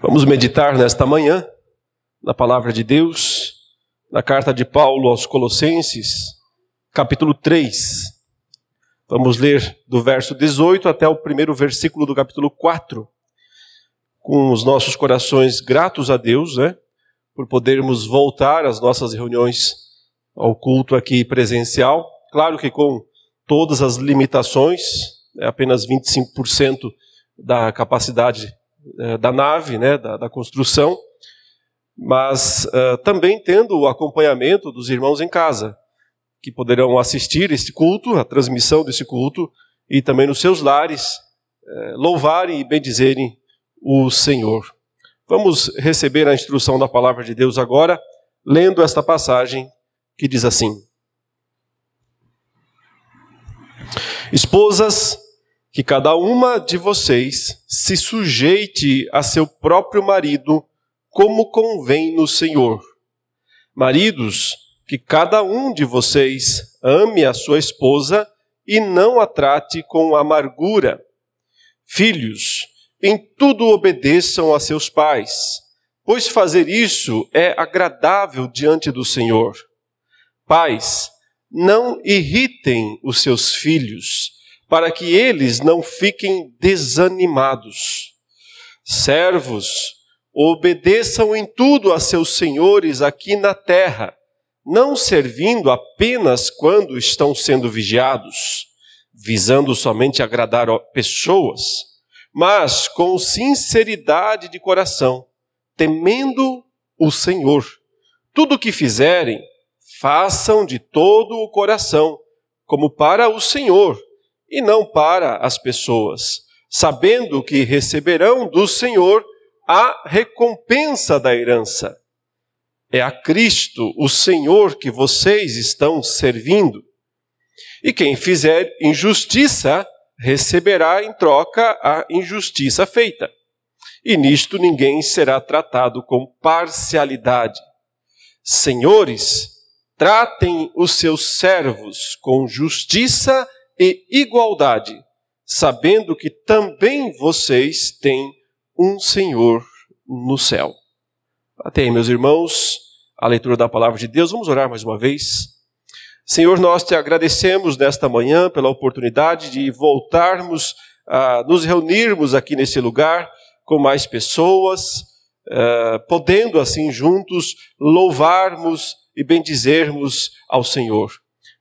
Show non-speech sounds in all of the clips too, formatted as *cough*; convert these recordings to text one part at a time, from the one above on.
Vamos meditar nesta manhã na palavra de Deus, na carta de Paulo aos Colossenses, capítulo 3. Vamos ler do verso 18 até o primeiro versículo do capítulo 4, com os nossos corações gratos a Deus, né, por podermos voltar às nossas reuniões ao culto aqui presencial. Claro que com todas as limitações, é apenas 25% da capacidade da nave, né, da, da construção, mas uh, também tendo o acompanhamento dos irmãos em casa, que poderão assistir este culto, a transmissão desse culto, e também nos seus lares, uh, louvarem e bendizerem o Senhor. Vamos receber a instrução da palavra de Deus agora, lendo esta passagem que diz assim: Esposas, que cada uma de vocês se sujeite a seu próprio marido, como convém no Senhor. Maridos, que cada um de vocês ame a sua esposa e não a trate com amargura. Filhos, em tudo obedeçam a seus pais, pois fazer isso é agradável diante do Senhor. Pais, não irritem os seus filhos, para que eles não fiquem desanimados. Servos, obedeçam em tudo a seus senhores aqui na terra, não servindo apenas quando estão sendo vigiados, visando somente agradar pessoas, mas com sinceridade de coração, temendo o Senhor. Tudo o que fizerem, façam de todo o coração, como para o Senhor e não para as pessoas, sabendo que receberão do Senhor a recompensa da herança. É a Cristo, o Senhor, que vocês estão servindo. E quem fizer injustiça, receberá em troca a injustiça feita. E nisto ninguém será tratado com parcialidade. Senhores, tratem os seus servos com justiça e igualdade, sabendo que também vocês têm um Senhor no céu. Até aí, meus irmãos, a leitura da palavra de Deus. Vamos orar mais uma vez. Senhor, nós te agradecemos nesta manhã pela oportunidade de voltarmos a nos reunirmos aqui nesse lugar com mais pessoas, uh, podendo assim juntos louvarmos e bendizermos ao Senhor.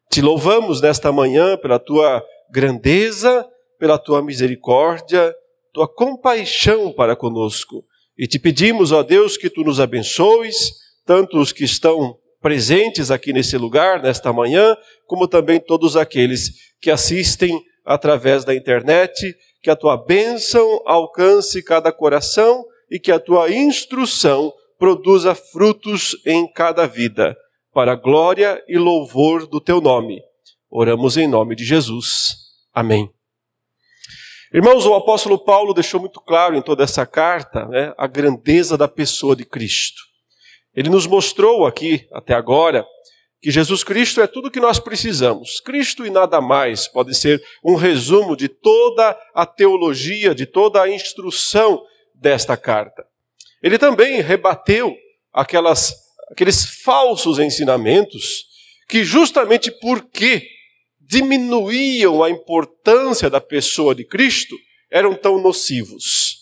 Te louvamos nesta manhã pela tua grandeza, pela tua misericórdia, tua compaixão para conosco. E te pedimos, ó Deus, que tu nos abençoes, tanto os que estão presentes aqui nesse lugar, nesta manhã, como também todos aqueles que assistem através da internet, que a tua bênção alcance cada coração e que a tua instrução produza frutos em cada vida para glória e louvor do teu nome. Oramos em nome de Jesus. Amém. Irmãos, o apóstolo Paulo deixou muito claro em toda essa carta né, a grandeza da pessoa de Cristo. Ele nos mostrou aqui, até agora, que Jesus Cristo é tudo o que nós precisamos. Cristo e nada mais pode ser um resumo de toda a teologia, de toda a instrução desta carta. Ele também rebateu aquelas aqueles falsos ensinamentos que, justamente porque diminuíam a importância da pessoa de Cristo, eram tão nocivos.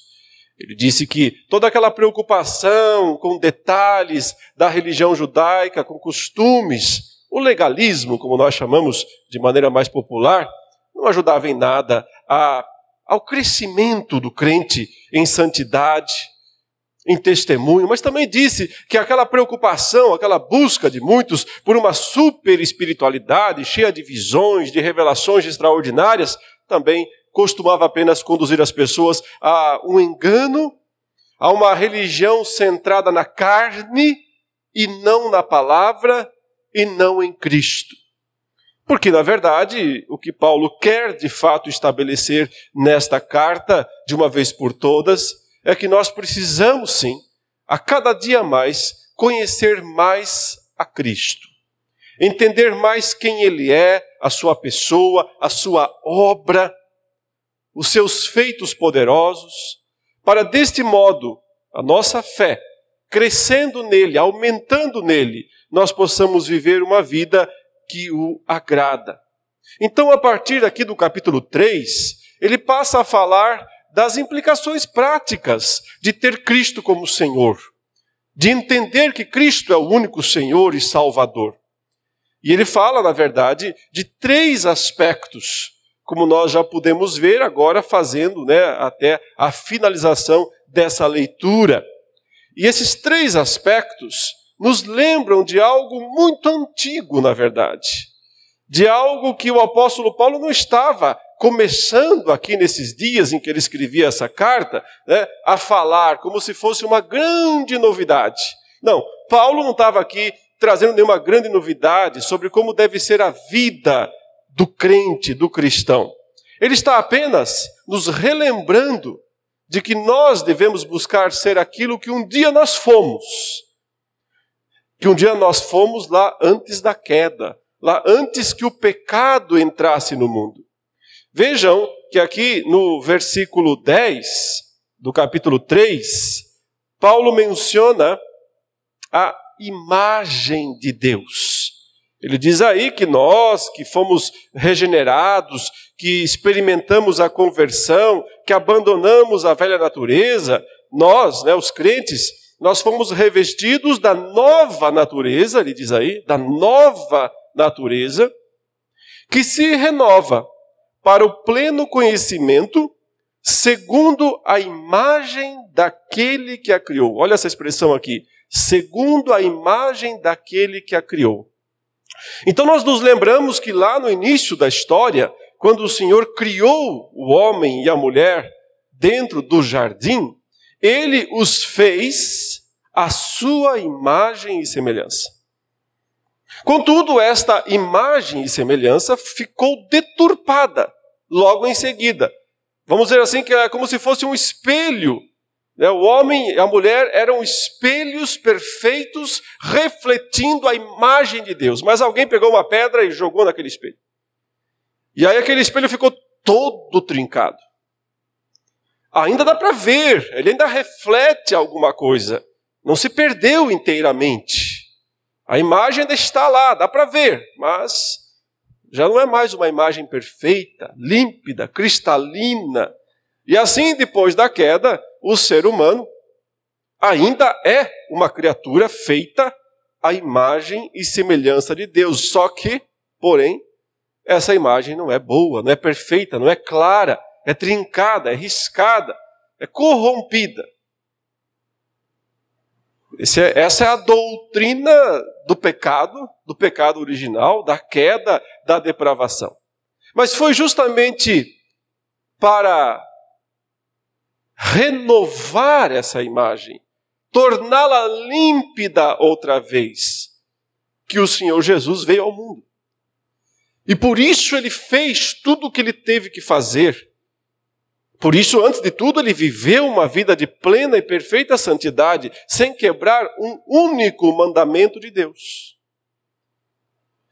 Ele disse que toda aquela preocupação com detalhes da religião judaica, com costumes, o legalismo, como nós chamamos de maneira mais popular, não ajudava em nada a, ao crescimento do crente em santidade, em testemunho, mas também disse que aquela preocupação, aquela busca de muitos por uma super espiritualidade cheia de visões, de revelações extraordinárias, também costumava apenas conduzir as pessoas a um engano, a uma religião centrada na carne e não na palavra e não em Cristo. Porque, na verdade, o que Paulo quer de fato estabelecer nesta carta, de uma vez por todas, é que nós precisamos sim, a cada dia mais, conhecer mais a Cristo. Entender mais quem Ele é, a sua pessoa, a sua obra, os seus feitos poderosos, para deste modo a nossa fé, crescendo nele, aumentando nele, nós possamos viver uma vida que o agrada. Então, a partir aqui do capítulo 3, ele passa a falar das implicações práticas de ter Cristo como Senhor, de entender que Cristo é o único Senhor e Salvador. E ele fala, na verdade, de três aspectos, como nós já podemos ver agora fazendo né, até a finalização dessa leitura. E esses três aspectos nos lembram de algo muito antigo, na verdade, de algo que o apóstolo Paulo não estava começando aqui nesses dias em que ele escrevia essa carta, né, a falar como se fosse uma grande novidade. Não, Paulo não estava aqui trazendo nenhuma grande novidade sobre como deve ser a vida do crente, do cristão. Ele está apenas nos relembrando de que nós devemos buscar ser aquilo que um dia nós fomos. Que um dia nós fomos lá antes da queda, lá antes que o pecado entrasse no mundo. Vejam que aqui no versículo 10 do capítulo 3, Paulo menciona a imagem de Deus. Ele diz aí que nós que fomos regenerados, que experimentamos a conversão, que abandonamos a velha natureza, nós, né, os crentes, nós fomos revestidos da nova natureza, ele diz aí, da nova natureza, que se renova para o pleno conhecimento, segundo a imagem daquele que a criou. Olha essa expressão aqui, segundo a imagem daquele que a criou. Então nós nos lembramos que lá no início da história, quando o Senhor criou o homem e a mulher dentro do jardim, ele os fez à sua imagem e semelhança. Contudo, esta imagem e semelhança ficou deturpada logo em seguida. Vamos dizer assim que é como se fosse um espelho. Né? O homem e a mulher eram espelhos perfeitos refletindo a imagem de Deus. Mas alguém pegou uma pedra e jogou naquele espelho. E aí aquele espelho ficou todo trincado. Ainda dá para ver, ele ainda reflete alguma coisa. Não se perdeu inteiramente. A imagem ainda está lá, dá para ver, mas já não é mais uma imagem perfeita, límpida, cristalina. E assim, depois da queda, o ser humano ainda é uma criatura feita à imagem e semelhança de Deus. Só que, porém, essa imagem não é boa, não é perfeita, não é clara, é trincada, é riscada, é corrompida. É, essa é a doutrina do pecado, do pecado original, da queda, da depravação. Mas foi justamente para renovar essa imagem, torná-la límpida outra vez, que o Senhor Jesus veio ao mundo. E por isso ele fez tudo o que ele teve que fazer por isso, antes de tudo, ele viveu uma vida de plena e perfeita santidade, sem quebrar um único mandamento de Deus.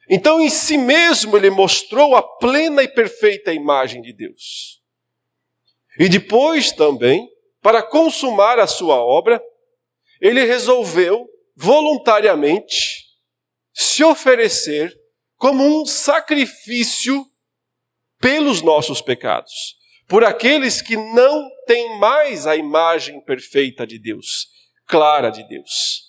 Então, em si mesmo, ele mostrou a plena e perfeita imagem de Deus. E depois também, para consumar a sua obra, ele resolveu voluntariamente se oferecer como um sacrifício pelos nossos pecados por aqueles que não têm mais a imagem perfeita de Deus, clara de Deus.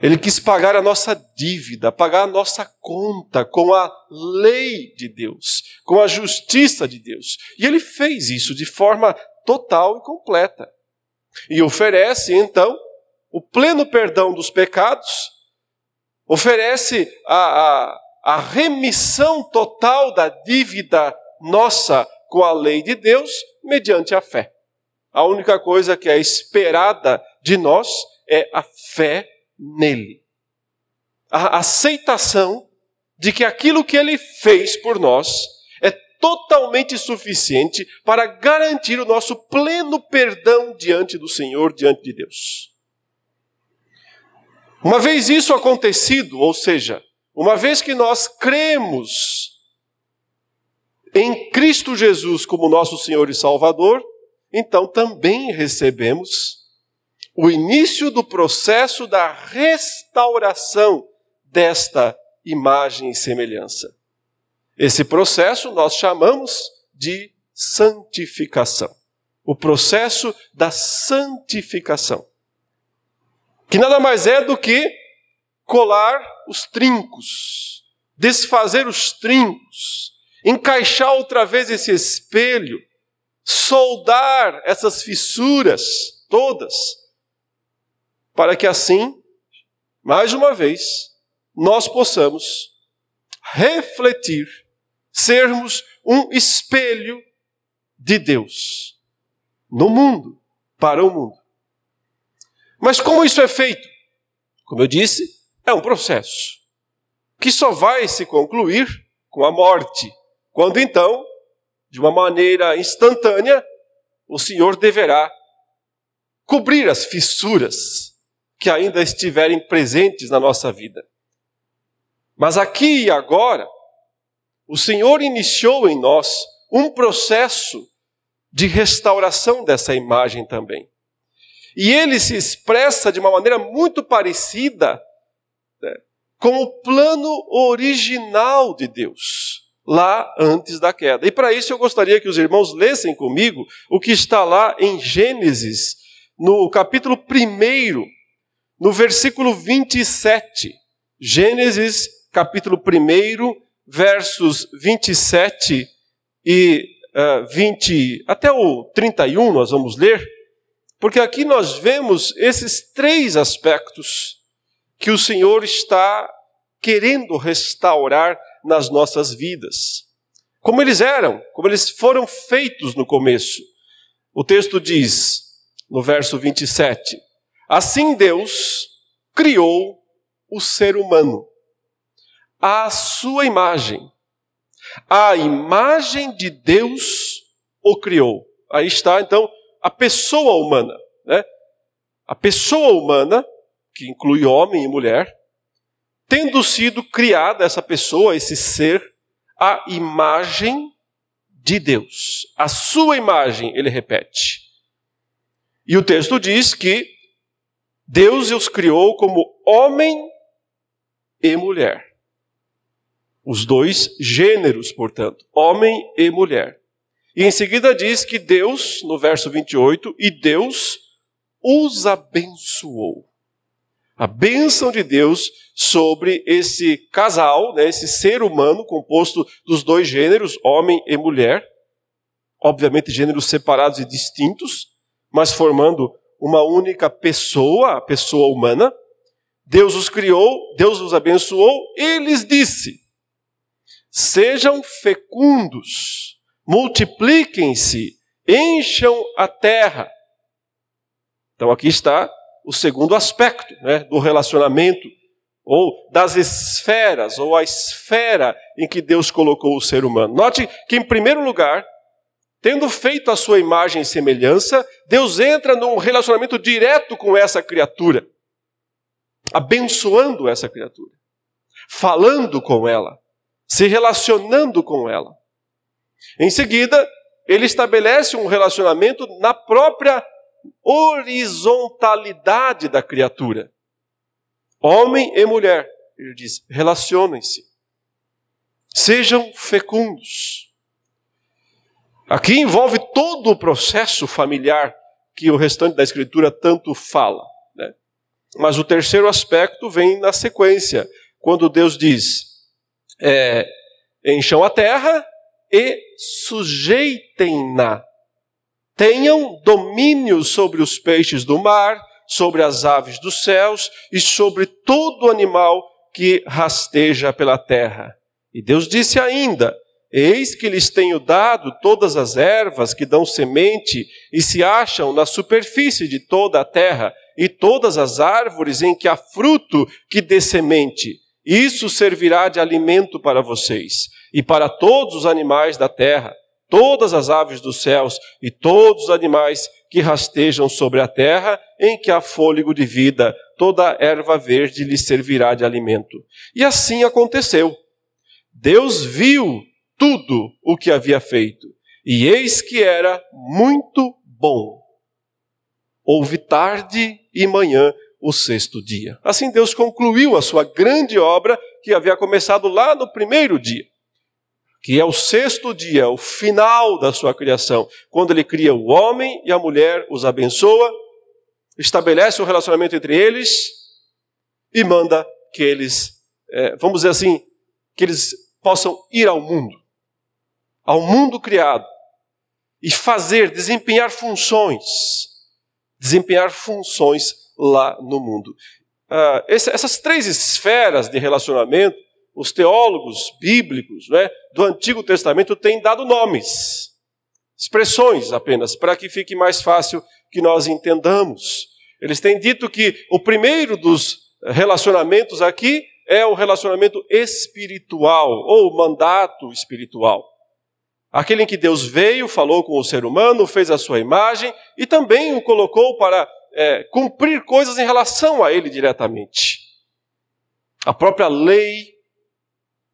Ele quis pagar a nossa dívida, pagar a nossa conta com a lei de Deus, com a justiça de Deus. E ele fez isso de forma total e completa. E oferece, então, o pleno perdão dos pecados, oferece a, a, a remissão total da dívida nossa com a lei de Deus mediante a fé. A única coisa que é esperada de nós é a fé nele. A aceitação de que aquilo que ele fez por nós é totalmente suficiente para garantir o nosso pleno perdão diante do Senhor, diante de Deus. Uma vez isso acontecido, ou seja, uma vez que nós cremos em Cristo Jesus como nosso Senhor e Salvador, então também recebemos o início do processo da restauração desta imagem e semelhança. Esse processo nós chamamos de santificação. O processo da santificação. Que nada mais é do que colar os trincos, desfazer os trincos, encaixar outra vez esse espelho, soldar essas fissuras todas, para que assim, mais uma vez, nós possamos refletir, sermos um espelho de Deus no mundo, para o mundo. Mas como isso é feito? Como eu disse, é um processo que só vai se concluir com a morte, quando então, de uma maneira instantânea, o Senhor deverá cobrir as fissuras que ainda estiverem presentes na nossa vida. Mas aqui e agora, o Senhor iniciou em nós um processo de restauração dessa imagem também. E ele se expressa de uma maneira muito parecida né, com o plano original de Deus, lá antes da queda. E para isso eu gostaria que os irmãos lessem comigo o que está lá em Gênesis, no capítulo 1, no versículo 27. Gênesis, capítulo 1, versos 27 e uh, eh, 20, até o 31, nós vamos ler. Porque aqui nós vemos esses três aspectos que o Senhor está querendo restaurar nas nossas vidas. Como eles eram, como eles foram feitos no começo. O texto diz, no verso 27, Assim Deus criou o ser humano, à sua imagem. A imagem de Deus o criou. Aí está, então, a pessoa humana. Né? A pessoa humana, que inclui homem e mulher, tendo sido criada essa pessoa, esse ser, a imagem de Deus. A sua imagem, ele repete. E o texto diz que Deus os criou como homem e mulher. Os dois gêneros, portanto, homem e mulher. E em seguida diz que Deus, no verso 28, e Deus os abençoou. A bênção de Deus sobre esse casal, né, esse ser humano composto dos dois gêneros, homem e mulher, obviamente gêneros separados e distintos, mas formando uma única pessoa, a pessoa humana. Deus os criou, Deus os abençoou, e lhes disse: Sejam fecundos multipliquem-se, encham a terra. Então aqui está o segundo aspecto né, do relacionamento, ou das esferas, ou a esfera em que Deus colocou o ser humano. Note que, em primeiro lugar, tendo feito a sua imagem e semelhança, Deus entra num relacionamento direto com essa criatura, abençoando essa criatura, falando com ela, se relacionando com ela. Em seguida, ele estabelece um relacionamento na própria horizontalidade da criatura. Homem e mulher, ele diz, relacionem-se. Sejam fecundos. Aqui envolve todo o processo familiar que o restante da Escritura tanto fala. Né? Mas o terceiro aspecto vem na sequência, quando Deus diz: é, encham a terra e sujeitem-na. Tenham domínio sobre os peixes do mar, sobre as aves dos céus e sobre todo animal que rasteja pela terra. E Deus disse ainda: Eis que lhes tenho dado todas as ervas que dão semente e se acham na superfície de toda a terra, e todas as árvores em que há fruto que dê semente. Isso servirá de alimento para vocês e para todos os animais da terra, todas as aves dos céus e todos os animais que rastejam sobre a terra, em que há fôlego de vida, toda erva verde lhes servirá de alimento. E assim aconteceu. Deus viu tudo o que havia feito, e eis que era muito bom. Houve tarde e manhã o sexto dia. Assim Deus concluiu a sua grande obra que havia começado lá no primeiro dia, que é o sexto dia, o final da sua criação, quando ele cria o homem e a mulher, os abençoa, estabelece o um relacionamento entre eles e manda que eles, é, vamos dizer assim, que eles possam ir ao mundo, ao mundo criado, e fazer, desempenhar funções, desempenhar funções lá no mundo. Ah, essas três esferas de relacionamento, os teólogos bíblicos né, do Antigo Testamento têm dado nomes, expressões apenas, para que fique mais fácil que nós entendamos. Eles têm dito que o primeiro dos relacionamentos aqui é o relacionamento espiritual, ou mandato espiritual. Aquele em que Deus veio, falou com o ser humano, fez a sua imagem e também o colocou para é, cumprir coisas em relação a ele diretamente. A própria lei.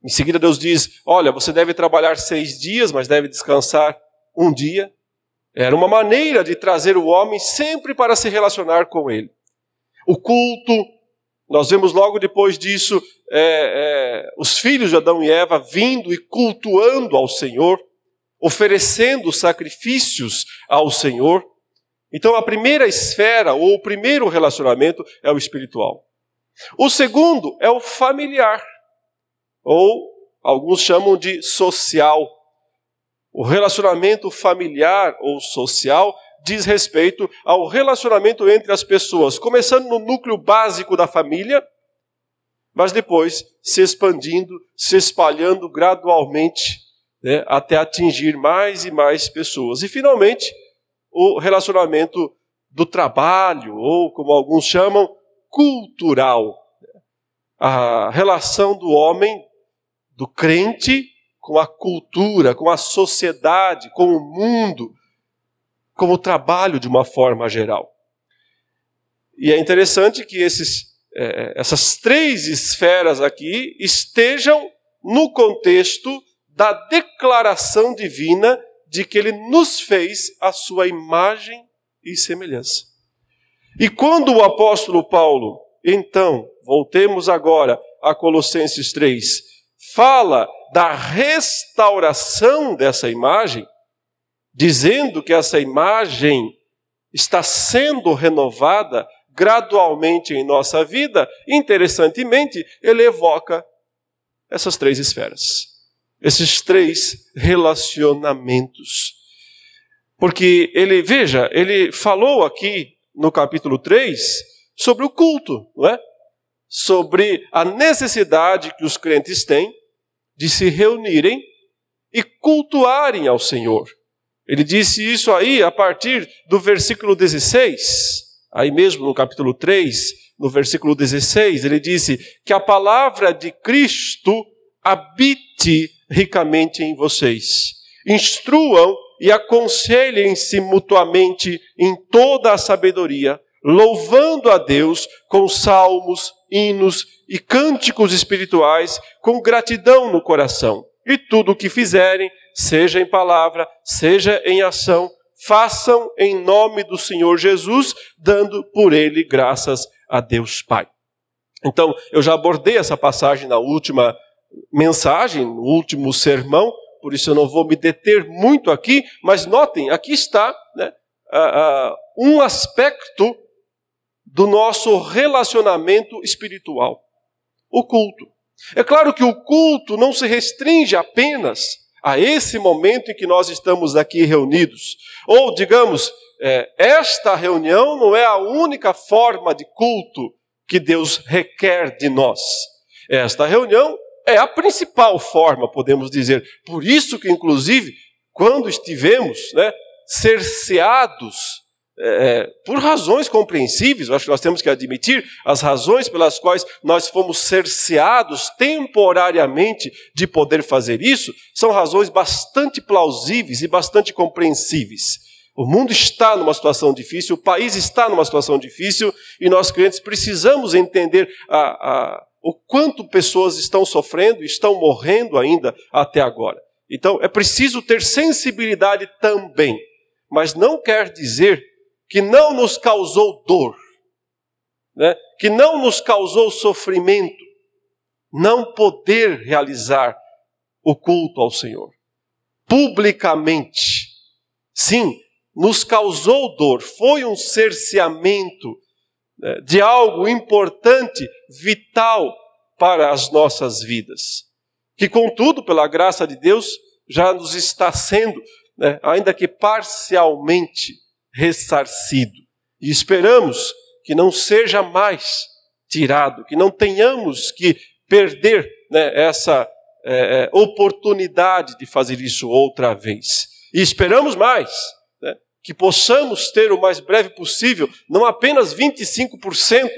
Em seguida, Deus diz: Olha, você deve trabalhar seis dias, mas deve descansar um dia. Era uma maneira de trazer o homem sempre para se relacionar com ele. O culto, nós vemos logo depois disso é, é, os filhos de Adão e Eva vindo e cultuando ao Senhor oferecendo sacrifícios ao Senhor. Então, a primeira esfera, ou o primeiro relacionamento, é o espiritual. O segundo é o familiar, ou alguns chamam de social. O relacionamento familiar ou social diz respeito ao relacionamento entre as pessoas, começando no núcleo básico da família, mas depois se expandindo, se espalhando gradualmente né, até atingir mais e mais pessoas. E, finalmente, o relacionamento do trabalho, ou como alguns chamam, cultural. A relação do homem, do crente, com a cultura, com a sociedade, com o mundo, com o trabalho de uma forma geral. E é interessante que esses, é, essas três esferas aqui estejam no contexto da declaração divina de que ele nos fez a sua imagem e semelhança. E quando o apóstolo Paulo, então, voltemos agora a Colossenses 3, fala da restauração dessa imagem, dizendo que essa imagem está sendo renovada gradualmente em nossa vida, interessantemente, ele evoca essas três esferas esses três relacionamentos. Porque ele, veja, ele falou aqui no capítulo 3 sobre o culto, não é? Sobre a necessidade que os crentes têm de se reunirem e cultuarem ao Senhor. Ele disse isso aí a partir do versículo 16, aí mesmo no capítulo 3, no versículo 16, ele disse que a palavra de Cristo habite ricamente em vocês. Instruam e aconselhem-se mutuamente em toda a sabedoria, louvando a Deus com salmos, hinos e cânticos espirituais, com gratidão no coração. E tudo o que fizerem, seja em palavra, seja em ação, façam em nome do Senhor Jesus, dando por ele graças a Deus Pai. Então, eu já abordei essa passagem na última mensagem, no último sermão, por isso eu não vou me deter muito aqui, mas notem, aqui está né, uh, uh, um aspecto do nosso relacionamento espiritual: o culto. É claro que o culto não se restringe apenas a esse momento em que nós estamos aqui reunidos. Ou, digamos, é, esta reunião não é a única forma de culto que Deus requer de nós. Esta reunião é a principal forma, podemos dizer. Por isso que, inclusive, quando estivemos né, cerceados, é, por razões compreensíveis, acho que nós temos que admitir as razões pelas quais nós fomos cerceados temporariamente de poder fazer isso, são razões bastante plausíveis e bastante compreensíveis. O mundo está numa situação difícil, o país está numa situação difícil e nós crentes precisamos entender a, a o quanto pessoas estão sofrendo, estão morrendo ainda até agora. Então, é preciso ter sensibilidade também. mas não quer dizer que não nos causou dor, né? que não nos causou sofrimento, não poder realizar o culto ao Senhor publicamente. Sim, nos causou dor, foi um cerceamento né, de algo importante, vital para as nossas vidas. Que, contudo, pela graça de Deus, já nos está sendo, né, ainda que parcialmente, ressarcido. E esperamos que não seja mais tirado, que não tenhamos que perder né, essa é, é oportunidade de fazer isso outra vez. E esperamos mais que possamos ter o mais breve possível, não apenas 25%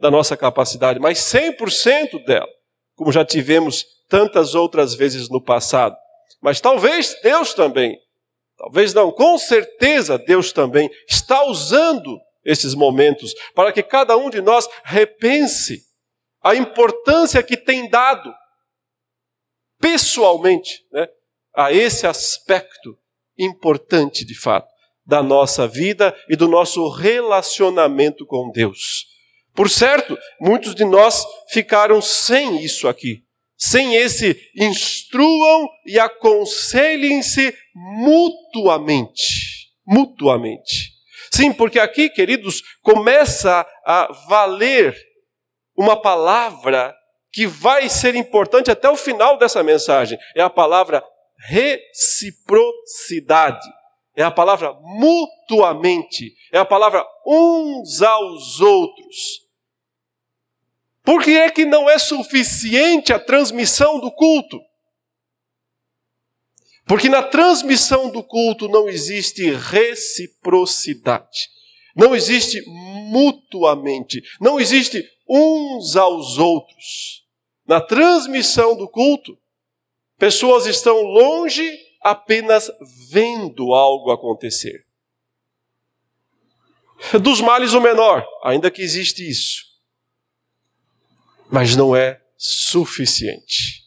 da nossa capacidade, mas 100% dela, como já tivemos tantas outras vezes no passado. Mas talvez Deus também, talvez não, com certeza Deus também está usando esses momentos para que cada um de nós repense a importância que tem dado pessoalmente né, a esse aspecto importante de fato da nossa vida e do nosso relacionamento com Deus. Por certo, muitos de nós ficaram sem isso aqui, sem esse instruam e aconselhem-se mutuamente. Mutuamente. Sim, porque aqui, queridos, começa a valer uma palavra que vai ser importante até o final dessa mensagem. É a palavra reciprocidade é a palavra mutuamente, é a palavra uns aos outros. Por que é que não é suficiente a transmissão do culto? Porque na transmissão do culto não existe reciprocidade, não existe mutuamente, não existe uns aos outros. Na transmissão do culto, pessoas estão longe apenas vendo algo acontecer. Dos males o menor, ainda que existe isso. Mas não é suficiente.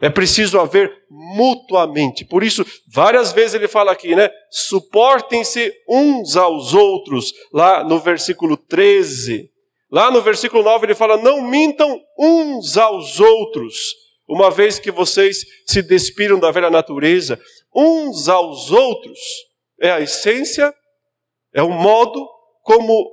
É preciso haver mutuamente. Por isso, várias vezes ele fala aqui, né? Suportem-se uns aos outros, lá no versículo 13. Lá no versículo 9 ele fala: Não mintam uns aos outros uma vez que vocês se despiram da velha natureza, uns aos outros, é a essência, é o modo como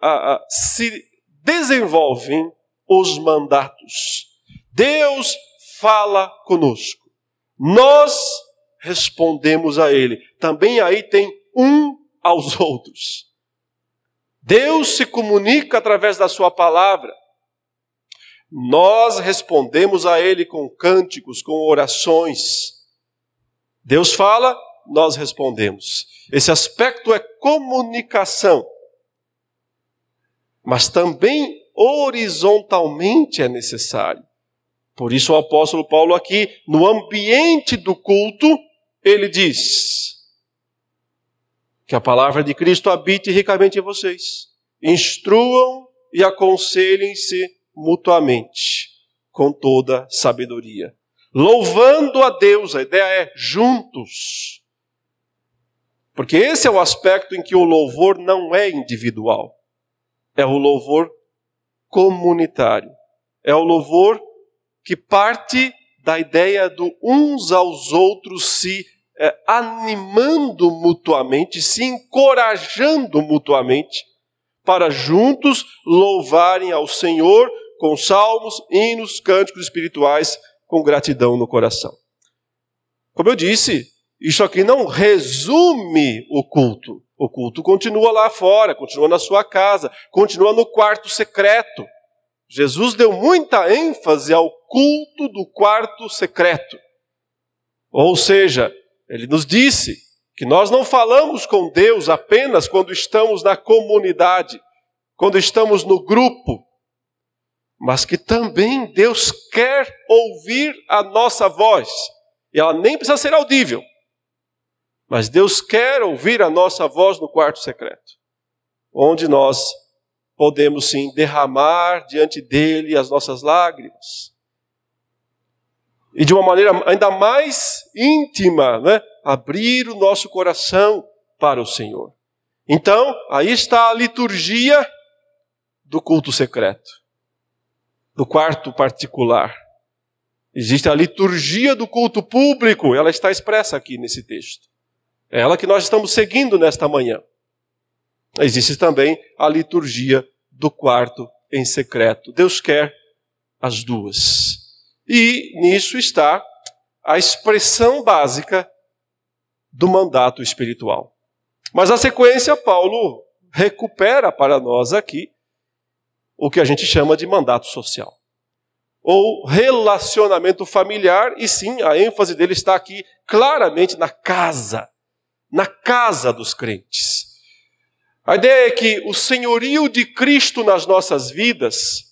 a, a, se desenvolvem os mandatos. Deus fala conosco, nós respondemos a Ele. Também aí tem um aos *laughs* outros. Deus se comunica através da Sua palavra. Nós respondemos a Ele com cânticos, com orações. Deus fala, nós respondemos. Esse aspecto é comunicação. Mas também horizontalmente é necessário. Por isso o apóstolo Paulo aqui, no ambiente do culto, ele diz que a palavra de Cristo habite ricamente em vocês. Instruam e aconselhem-se mutuamente, com toda sabedoria. Louvando a Deus, a ideia é juntos. Porque esse é o aspecto em que o louvor não é individual, é o louvor comunitário. É o louvor que parte da ideia do uns aos outros se é, animando mutuamente, se encorajando mutuamente, para juntos louvarem ao Senhor com salmos, hinos, cânticos espirituais, com gratidão no coração. Como eu disse, isso aqui não resume o culto. O culto continua lá fora, continua na sua casa, continua no quarto secreto. Jesus deu muita ênfase ao culto do quarto secreto. Ou seja, ele nos disse que nós não falamos com Deus apenas quando estamos na comunidade, quando estamos no grupo, mas que também Deus quer ouvir a nossa voz. E ela nem precisa ser audível. Mas Deus quer ouvir a nossa voz no quarto secreto, onde nós podemos sim derramar diante dele as nossas lágrimas. E de uma maneira ainda mais íntima, né? abrir o nosso coração para o Senhor. Então, aí está a liturgia do culto secreto, do quarto particular. Existe a liturgia do culto público, ela está expressa aqui nesse texto. É ela que nós estamos seguindo nesta manhã. Existe também a liturgia do quarto em secreto. Deus quer as duas. E nisso está a expressão básica do mandato espiritual. Mas na sequência, Paulo recupera para nós aqui o que a gente chama de mandato social. Ou relacionamento familiar, e sim, a ênfase dele está aqui claramente na casa, na casa dos crentes. A ideia é que o senhorio de Cristo nas nossas vidas,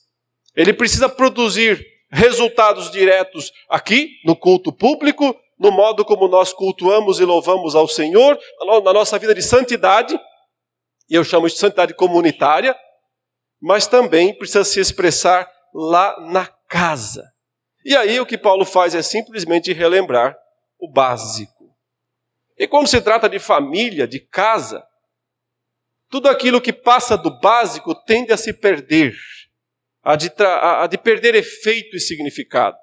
ele precisa produzir resultados diretos aqui, no culto público, no modo como nós cultuamos e louvamos ao Senhor, na nossa vida de santidade, e eu chamo de santidade comunitária, mas também precisa se expressar lá na casa. E aí o que Paulo faz é simplesmente relembrar o básico. E quando se trata de família, de casa, tudo aquilo que passa do básico tende a se perder, a de, a de perder efeito e significado.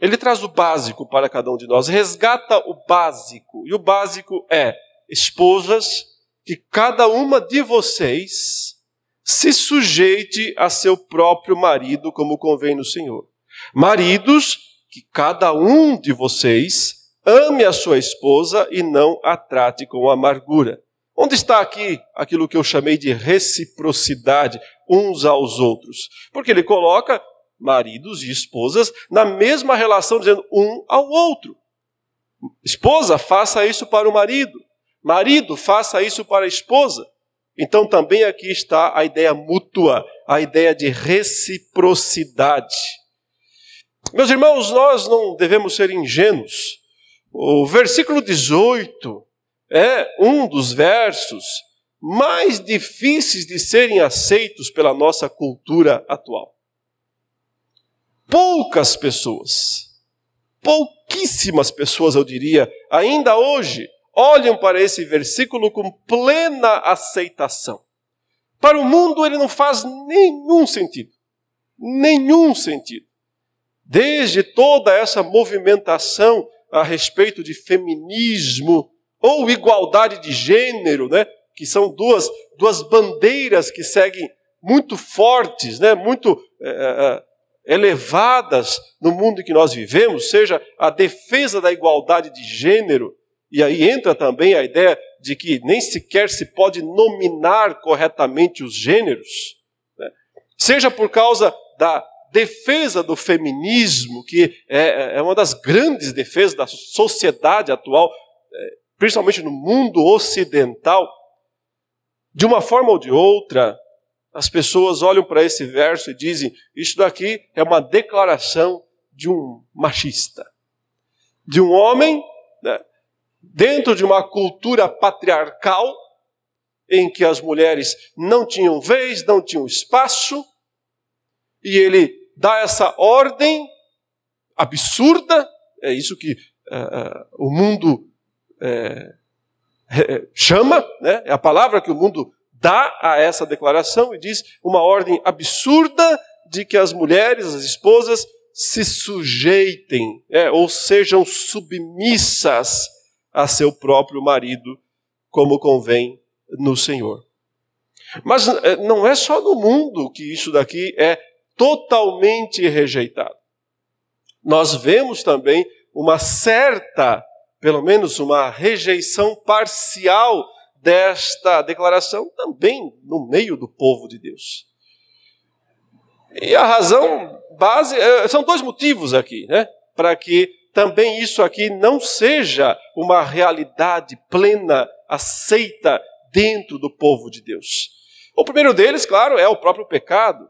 Ele traz o básico para cada um de nós, resgata o básico. E o básico é: esposas, que cada uma de vocês se sujeite a seu próprio marido, como convém no Senhor. Maridos, que cada um de vocês ame a sua esposa e não a trate com amargura. Onde está aqui aquilo que eu chamei de reciprocidade uns aos outros? Porque ele coloca maridos e esposas na mesma relação, dizendo um ao outro. Esposa, faça isso para o marido. Marido, faça isso para a esposa. Então também aqui está a ideia mútua, a ideia de reciprocidade. Meus irmãos, nós não devemos ser ingênuos. O versículo 18 é um dos versos mais difíceis de serem aceitos pela nossa cultura atual. Poucas pessoas, pouquíssimas pessoas, eu diria, ainda hoje, olham para esse versículo com plena aceitação. Para o mundo ele não faz nenhum sentido. Nenhum sentido. Desde toda essa movimentação a respeito de feminismo ou igualdade de gênero, né, que são duas, duas bandeiras que seguem muito fortes, né, muito é, elevadas no mundo em que nós vivemos, seja a defesa da igualdade de gênero, e aí entra também a ideia de que nem sequer se pode nominar corretamente os gêneros, né? seja por causa da defesa do feminismo, que é, é uma das grandes defesas da sociedade atual, é, principalmente no mundo ocidental, de uma forma ou de outra, as pessoas olham para esse verso e dizem: Isso daqui é uma declaração de um machista, de um homem né, dentro de uma cultura patriarcal, em que as mulheres não tinham vez, não tinham espaço, e ele dá essa ordem absurda, é isso que uh, o mundo é, chama, né? é a palavra que o mundo dá a essa declaração e diz uma ordem absurda de que as mulheres, as esposas, se sujeitem, é, ou sejam submissas a seu próprio marido, como convém no Senhor. Mas não é só no mundo que isso daqui é totalmente rejeitado. Nós vemos também uma certa, pelo menos uma rejeição parcial desta declaração também no meio do povo de Deus. E a razão base é, são dois motivos aqui, né? Para que também isso aqui não seja uma realidade plena, aceita dentro do povo de Deus. O primeiro deles, claro, é o próprio pecado.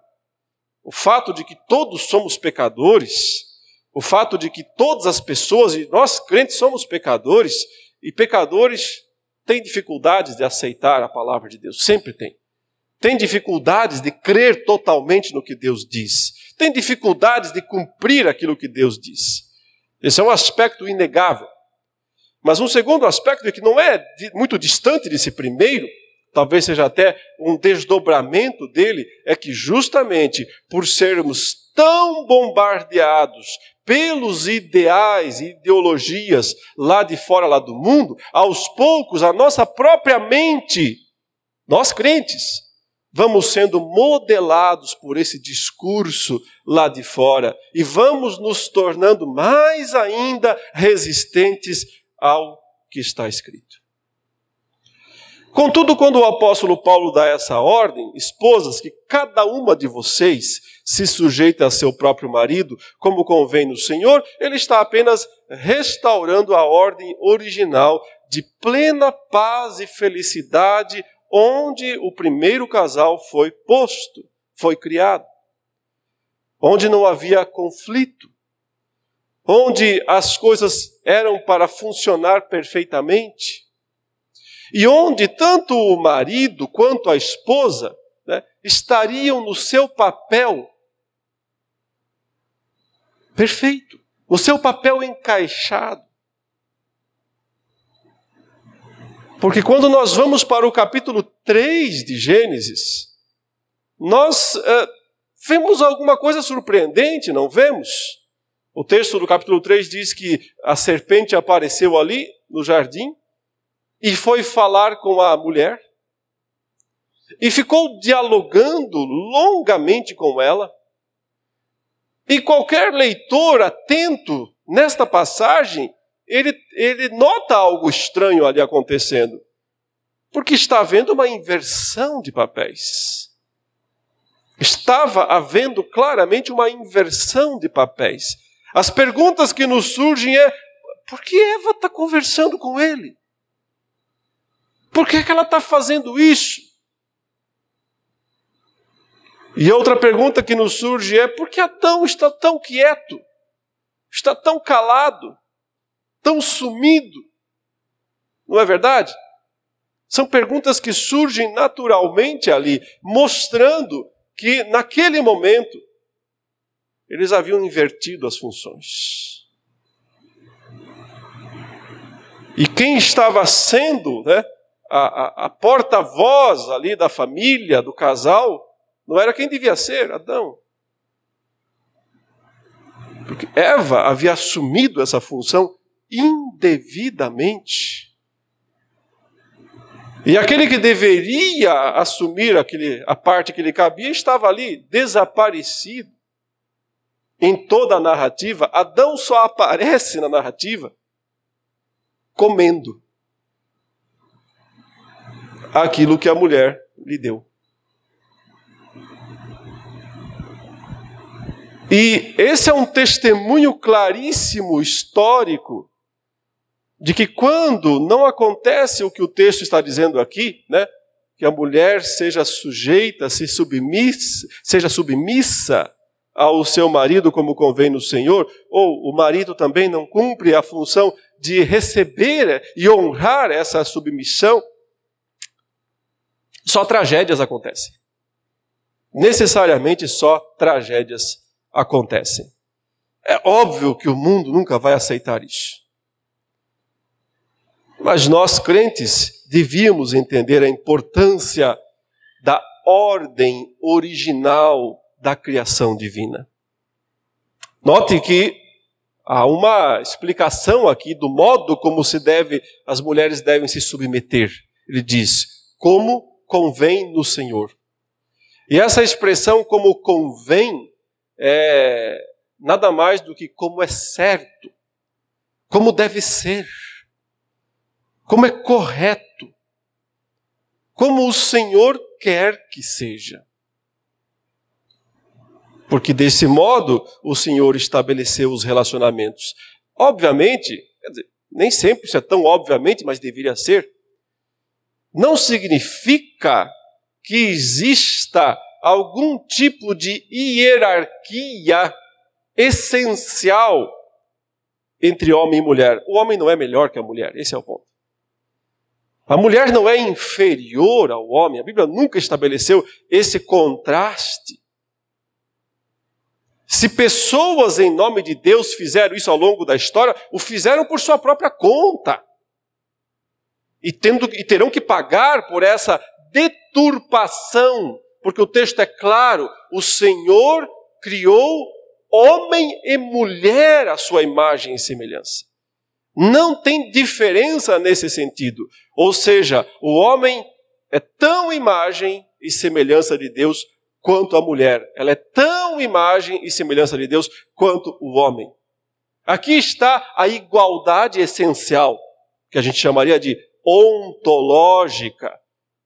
O fato de que todos somos pecadores, o fato de que todas as pessoas, e nós crentes somos pecadores, e pecadores têm dificuldades de aceitar a palavra de Deus, sempre tem. Tem dificuldades de crer totalmente no que Deus diz. Tem dificuldades de cumprir aquilo que Deus diz. Esse é um aspecto inegável. Mas um segundo aspecto que não é muito distante desse primeiro, talvez seja até um desdobramento dele, é que justamente por sermos tão bombardeados pelos ideais e ideologias lá de fora, lá do mundo, aos poucos a nossa própria mente, nós crentes, vamos sendo modelados por esse discurso lá de fora e vamos nos tornando mais ainda resistentes ao que está escrito. Contudo, quando o apóstolo Paulo dá essa ordem, esposas, que cada uma de vocês se sujeita a seu próprio marido, como convém no Senhor, ele está apenas restaurando a ordem original de plena paz e felicidade onde o primeiro casal foi posto, foi criado, onde não havia conflito, onde as coisas eram para funcionar perfeitamente, e onde tanto o marido quanto a esposa né, estariam no seu papel perfeito, no seu papel encaixado. Porque quando nós vamos para o capítulo 3 de Gênesis, nós uh, vemos alguma coisa surpreendente, não vemos? O texto do capítulo 3 diz que a serpente apareceu ali no jardim e foi falar com a mulher e ficou dialogando longamente com ela. E qualquer leitor atento nesta passagem ele, ele nota algo estranho ali acontecendo. Porque está havendo uma inversão de papéis. Estava havendo claramente uma inversão de papéis. As perguntas que nos surgem é: por que Eva está conversando com ele? Por que, é que ela está fazendo isso? E outra pergunta que nos surge é: por que Adão está tão quieto? Está tão calado? tão sumido? Não é verdade? São perguntas que surgem naturalmente ali, mostrando que naquele momento eles haviam invertido as funções. E quem estava sendo né, a, a, a porta-voz ali da família, do casal, não era quem devia ser, Adão. Porque Eva havia assumido essa função indevidamente. E aquele que deveria assumir aquele, a parte que lhe cabia estava ali, desaparecido. Em toda a narrativa, Adão só aparece na narrativa comendo aquilo que a mulher lhe deu. E esse é um testemunho claríssimo, histórico, de que quando não acontece o que o texto está dizendo aqui, né, que a mulher seja sujeita, se submissa, seja submissa ao seu marido como convém no Senhor, ou o marido também não cumpre a função de receber e honrar essa submissão, só tragédias acontecem. Necessariamente só tragédias acontecem. É óbvio que o mundo nunca vai aceitar isso. Mas nós, crentes, devíamos entender a importância da ordem original da criação divina. Note que há uma explicação aqui do modo como se deve, as mulheres devem se submeter. Ele diz: como convém no Senhor. E essa expressão, como convém, é nada mais do que como é certo, como deve ser como é correto, como o Senhor quer que seja. Porque desse modo o Senhor estabeleceu os relacionamentos. Obviamente, dizer, nem sempre isso é tão obviamente, mas deveria ser. Não significa que exista algum tipo de hierarquia essencial entre homem e mulher. O homem não é melhor que a mulher, esse é o ponto. A mulher não é inferior ao homem, a Bíblia nunca estabeleceu esse contraste. Se pessoas em nome de Deus fizeram isso ao longo da história, o fizeram por sua própria conta. E, tendo, e terão que pagar por essa deturpação, porque o texto é claro: o Senhor criou homem e mulher à sua imagem e semelhança. Não tem diferença nesse sentido. Ou seja, o homem é tão imagem e semelhança de Deus quanto a mulher. Ela é tão imagem e semelhança de Deus quanto o homem. Aqui está a igualdade essencial, que a gente chamaria de ontológica.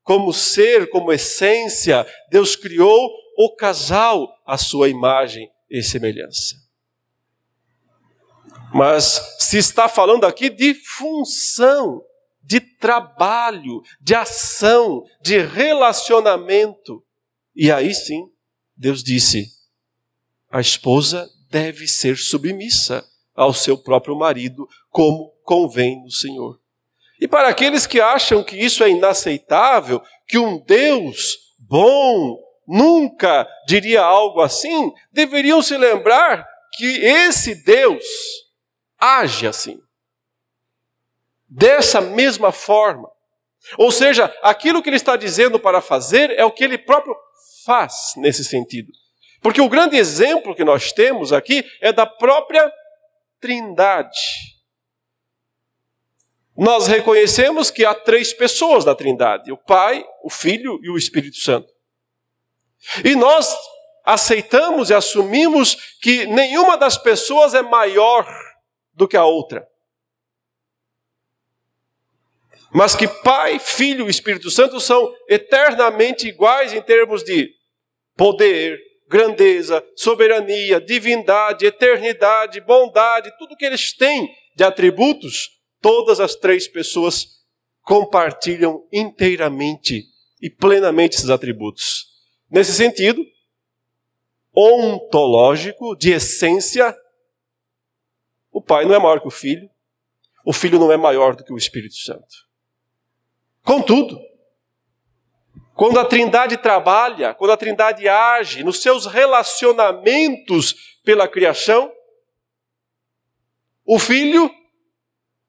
Como ser, como essência, Deus criou o casal à sua imagem e semelhança. Mas se está falando aqui de função, de trabalho, de ação, de relacionamento. E aí sim, Deus disse: a esposa deve ser submissa ao seu próprio marido, como convém no Senhor. E para aqueles que acham que isso é inaceitável, que um Deus bom nunca diria algo assim, deveriam se lembrar que esse Deus age assim. Dessa mesma forma. Ou seja, aquilo que ele está dizendo para fazer é o que ele próprio faz nesse sentido. Porque o grande exemplo que nós temos aqui é da própria Trindade. Nós reconhecemos que há três pessoas na Trindade: o Pai, o Filho e o Espírito Santo. E nós aceitamos e assumimos que nenhuma das pessoas é maior do que a outra. Mas que Pai, Filho e Espírito Santo são eternamente iguais em termos de poder, grandeza, soberania, divindade, eternidade, bondade, tudo que eles têm de atributos todas as três pessoas compartilham inteiramente e plenamente esses atributos. Nesse sentido, ontológico, de essência, o Pai não é maior que o Filho, o Filho não é maior do que o Espírito Santo. Contudo, quando a Trindade trabalha, quando a Trindade age nos seus relacionamentos pela criação, o Filho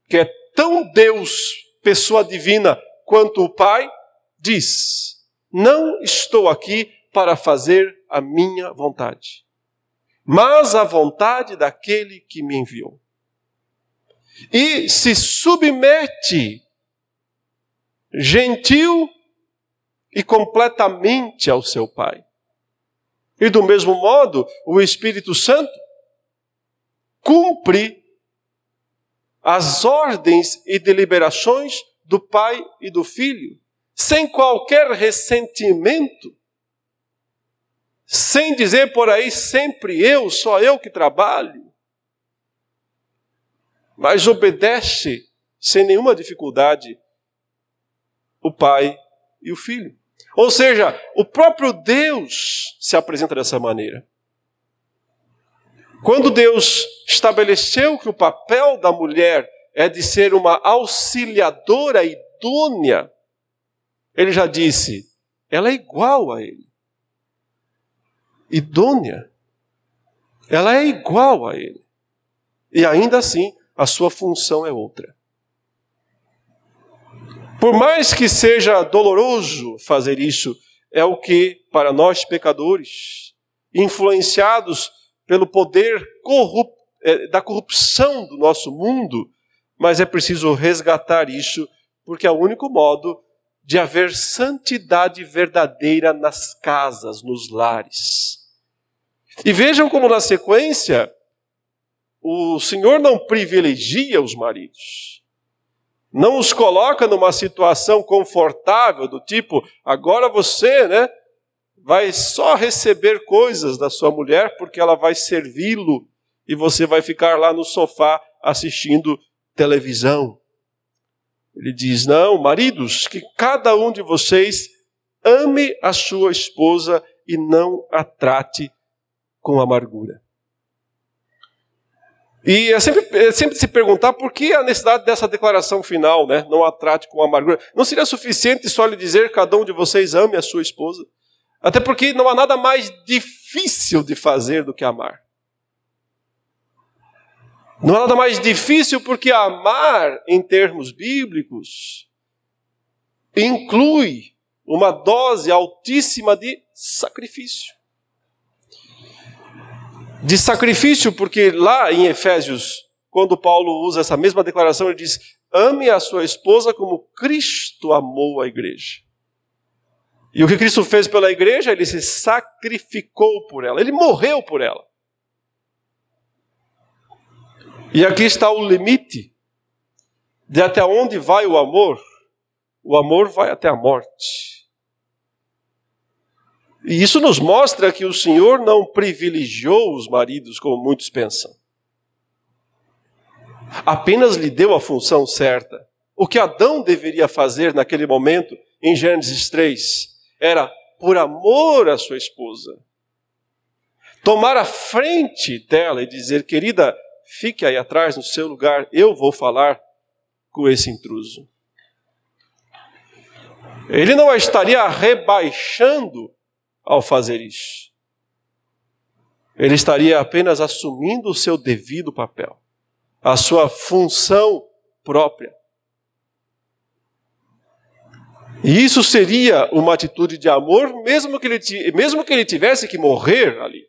que é tão Deus, pessoa divina, quanto o Pai, diz: Não estou aqui para fazer a minha vontade, mas a vontade daquele que me enviou. E se submete gentil e completamente ao seu Pai. E do mesmo modo, o Espírito Santo cumpre as ordens e deliberações do pai e do filho, sem qualquer ressentimento, sem dizer por aí sempre eu, só eu que trabalho, mas obedece sem nenhuma dificuldade o pai e o filho. Ou seja, o próprio Deus se apresenta dessa maneira. Quando Deus estabeleceu que o papel da mulher é de ser uma auxiliadora idônea, ele já disse, ela é igual a ele. Idônea. Ela é igual a ele. E ainda assim, a sua função é outra. Por mais que seja doloroso fazer isso, é o que, para nós pecadores, influenciados pelo poder corrup é, da corrupção do nosso mundo, mas é preciso resgatar isso, porque é o único modo de haver santidade verdadeira nas casas, nos lares. E vejam como na sequência o Senhor não privilegia os maridos. Não os coloca numa situação confortável do tipo, agora você, né, vai só receber coisas da sua mulher porque ela vai servi-lo e você vai ficar lá no sofá assistindo televisão. Ele diz: Não, maridos, que cada um de vocês ame a sua esposa e não a trate com amargura. E é sempre, é sempre se perguntar por que a necessidade dessa declaração final, né? Não a trate com amargura. Não seria suficiente só lhe dizer cada um de vocês ame a sua esposa? Até porque não há nada mais difícil de fazer do que amar. Não há nada mais difícil porque amar, em termos bíblicos, inclui uma dose altíssima de sacrifício. De sacrifício, porque lá em Efésios, quando Paulo usa essa mesma declaração, ele diz: ame a sua esposa como Cristo amou a igreja. E o que Cristo fez pela igreja, ele se sacrificou por ela, ele morreu por ela. E aqui está o limite de até onde vai o amor. O amor vai até a morte. E isso nos mostra que o Senhor não privilegiou os maridos como muitos pensam. Apenas lhe deu a função certa. O que Adão deveria fazer naquele momento, em Gênesis 3, era por amor à sua esposa. Tomar a frente dela e dizer: querida, fique aí atrás no seu lugar, eu vou falar com esse intruso. Ele não a estaria rebaixando ao fazer isso. Ele estaria apenas assumindo o seu devido papel, a sua função própria. E isso seria uma atitude de amor, mesmo que ele, mesmo que ele tivesse que morrer ali,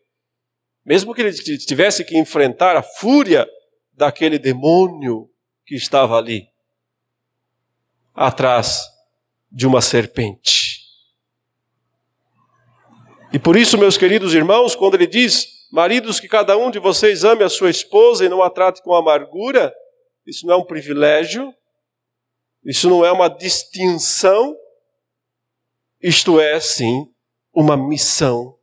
mesmo que ele tivesse que enfrentar a fúria daquele demônio que estava ali, atrás de uma serpente. E por isso, meus queridos irmãos, quando ele diz, maridos, que cada um de vocês ame a sua esposa e não a trate com amargura, isso não é um privilégio, isso não é uma distinção, isto é, sim, uma missão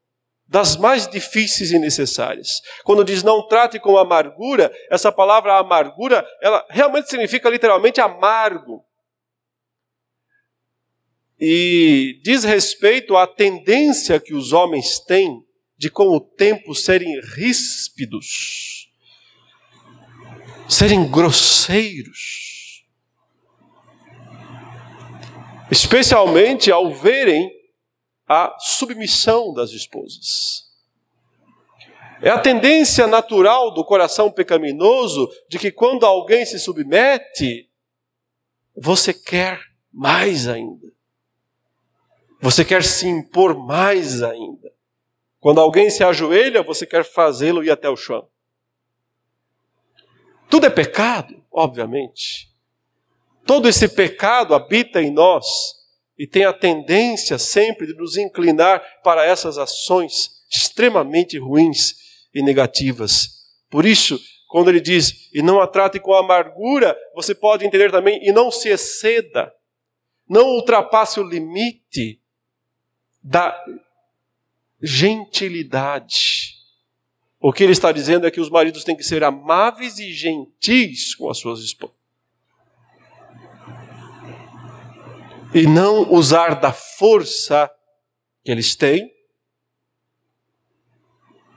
das mais difíceis e necessárias. Quando diz não trate com amargura, essa palavra amargura, ela realmente significa literalmente amargo. E diz respeito à tendência que os homens têm de com o tempo serem ríspidos, serem grosseiros especialmente ao verem a submissão das esposas. É a tendência natural do coração pecaminoso de que quando alguém se submete, você quer mais ainda. Você quer se impor mais ainda. Quando alguém se ajoelha, você quer fazê-lo ir até o chão. Tudo é pecado, obviamente. Todo esse pecado habita em nós e tem a tendência sempre de nos inclinar para essas ações extremamente ruins e negativas. Por isso, quando ele diz, e não a trate com amargura, você pode entender também, e não se exceda, não ultrapasse o limite da gentilidade. O que ele está dizendo é que os maridos têm que ser amáveis e gentis com as suas esposas. E não usar da força que eles têm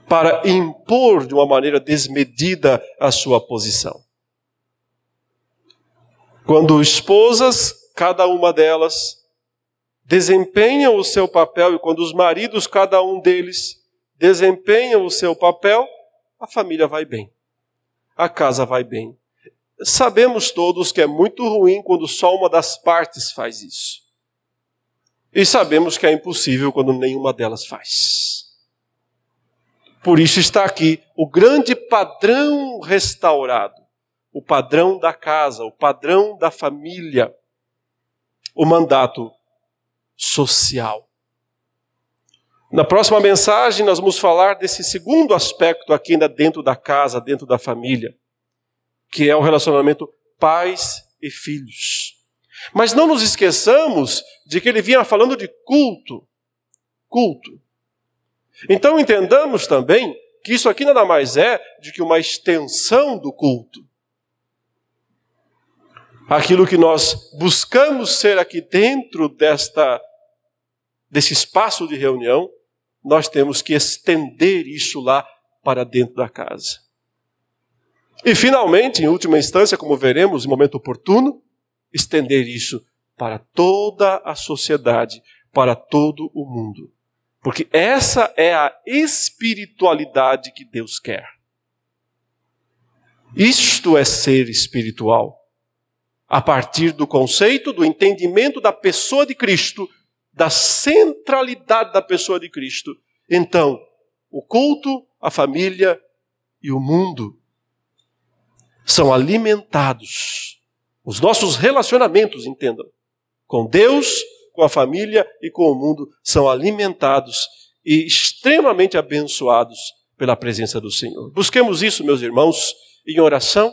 para impor de uma maneira desmedida a sua posição. Quando esposas, cada uma delas, desempenham o seu papel, e quando os maridos, cada um deles, desempenham o seu papel, a família vai bem, a casa vai bem, Sabemos todos que é muito ruim quando só uma das partes faz isso. E sabemos que é impossível quando nenhuma delas faz. Por isso está aqui o grande padrão restaurado, o padrão da casa, o padrão da família, o mandato social. Na próxima mensagem, nós vamos falar desse segundo aspecto aqui ainda dentro da casa, dentro da família que é o relacionamento pais e filhos. Mas não nos esqueçamos de que ele vinha falando de culto. Culto. Então entendamos também que isso aqui nada mais é de que uma extensão do culto. Aquilo que nós buscamos ser aqui dentro desta desse espaço de reunião, nós temos que estender isso lá para dentro da casa. E, finalmente, em última instância, como veremos em momento oportuno, estender isso para toda a sociedade, para todo o mundo. Porque essa é a espiritualidade que Deus quer. Isto é ser espiritual. a partir do conceito, do entendimento da pessoa de Cristo, da centralidade da pessoa de Cristo, então o culto, a família e o mundo são alimentados. Os nossos relacionamentos, entendam, com Deus, com a família e com o mundo são alimentados e extremamente abençoados pela presença do Senhor. Busquemos isso, meus irmãos, em oração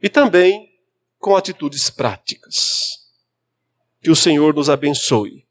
e também com atitudes práticas. Que o Senhor nos abençoe